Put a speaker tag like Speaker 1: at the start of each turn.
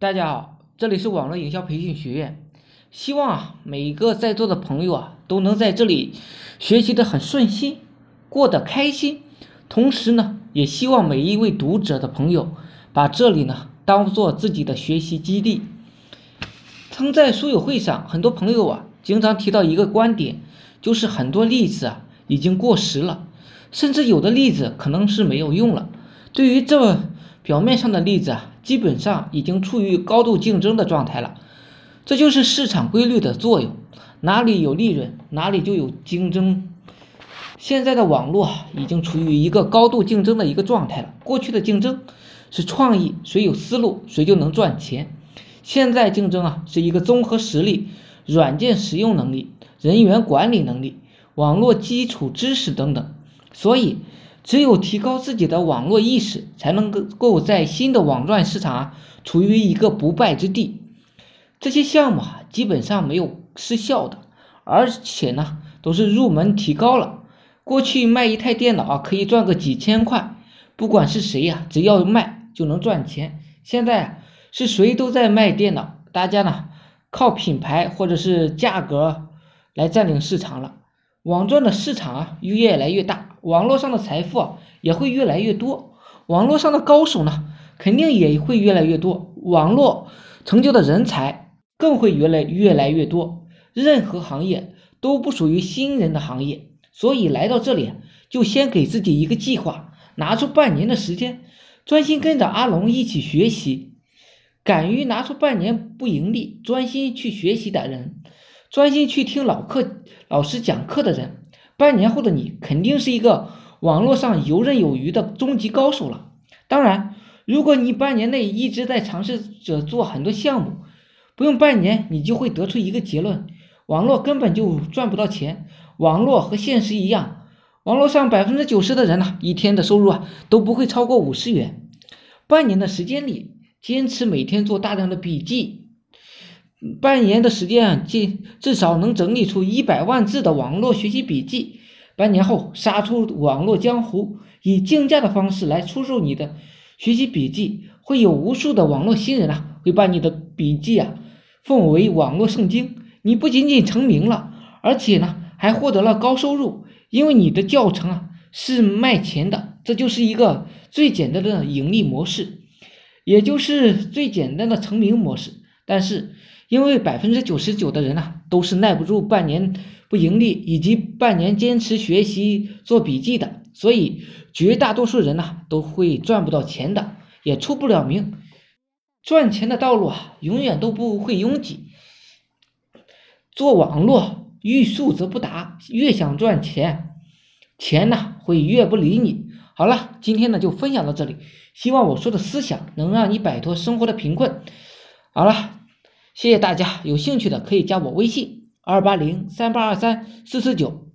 Speaker 1: 大家好，这里是网络营销培训学院，希望啊每一个在座的朋友啊都能在这里学习的很顺心，过得开心。同时呢，也希望每一位读者的朋友把这里呢当做自己的学习基地。曾在书友会上，很多朋友啊经常提到一个观点，就是很多例子啊已经过时了，甚至有的例子可能是没有用了。对于这表面上的例子啊，基本上已经处于高度竞争的状态了。这就是市场规律的作用，哪里有利润，哪里就有竞争。现在的网络啊，已经处于一个高度竞争的一个状态了。过去的竞争是创意，谁有思路谁就能赚钱。现在竞争啊，是一个综合实力、软件使用能力、人员管理能力、网络基础知识等等。所以。只有提高自己的网络意识，才能够在新的网赚市场啊处于一个不败之地。这些项目啊基本上没有失效的，而且呢都是入门提高了。过去卖一台电脑啊可以赚个几千块，不管是谁呀，只要卖就能赚钱。现在是谁都在卖电脑，大家呢靠品牌或者是价格来占领市场了。网赚的市场啊越来越大。网络上的财富啊也会越来越多，网络上的高手呢肯定也会越来越多，网络成就的人才更会越来越来越多。任何行业都不属于新人的行业，所以来到这里就先给自己一个计划，拿出半年的时间，专心跟着阿龙一起学习。敢于拿出半年不盈利，专心去学习的人，专心去听老课老师讲课的人。半年后的你肯定是一个网络上游刃有余的终极高手了。当然，如果你半年内一直在尝试着做很多项目，不用半年你就会得出一个结论：网络根本就赚不到钱。网络和现实一样，网络上百分之九十的人呢，一天的收入啊都不会超过五十元。半年的时间里，坚持每天做大量的笔记。半年的时间，至至少能整理出一百万字的网络学习笔记。半年后杀出网络江湖，以竞价的方式来出售你的学习笔记，会有无数的网络新人啊，会把你的笔记啊奉为网络圣经。你不仅仅成名了，而且呢还获得了高收入，因为你的教程啊是卖钱的。这就是一个最简单的盈利模式，也就是最简单的成名模式。但是。因为百分之九十九的人呢，都是耐不住半年不盈利，以及半年坚持学习做笔记的，所以绝大多数人呢，都会赚不到钱的，也出不了名。赚钱的道路啊，永远都不会拥挤。做网络欲速则不达，越想赚钱，钱呢会越不理你。好了，今天呢就分享到这里，希望我说的思想能让你摆脱生活的贫困。好了。谢谢大家，有兴趣的可以加我微信二八零三八二三四四九。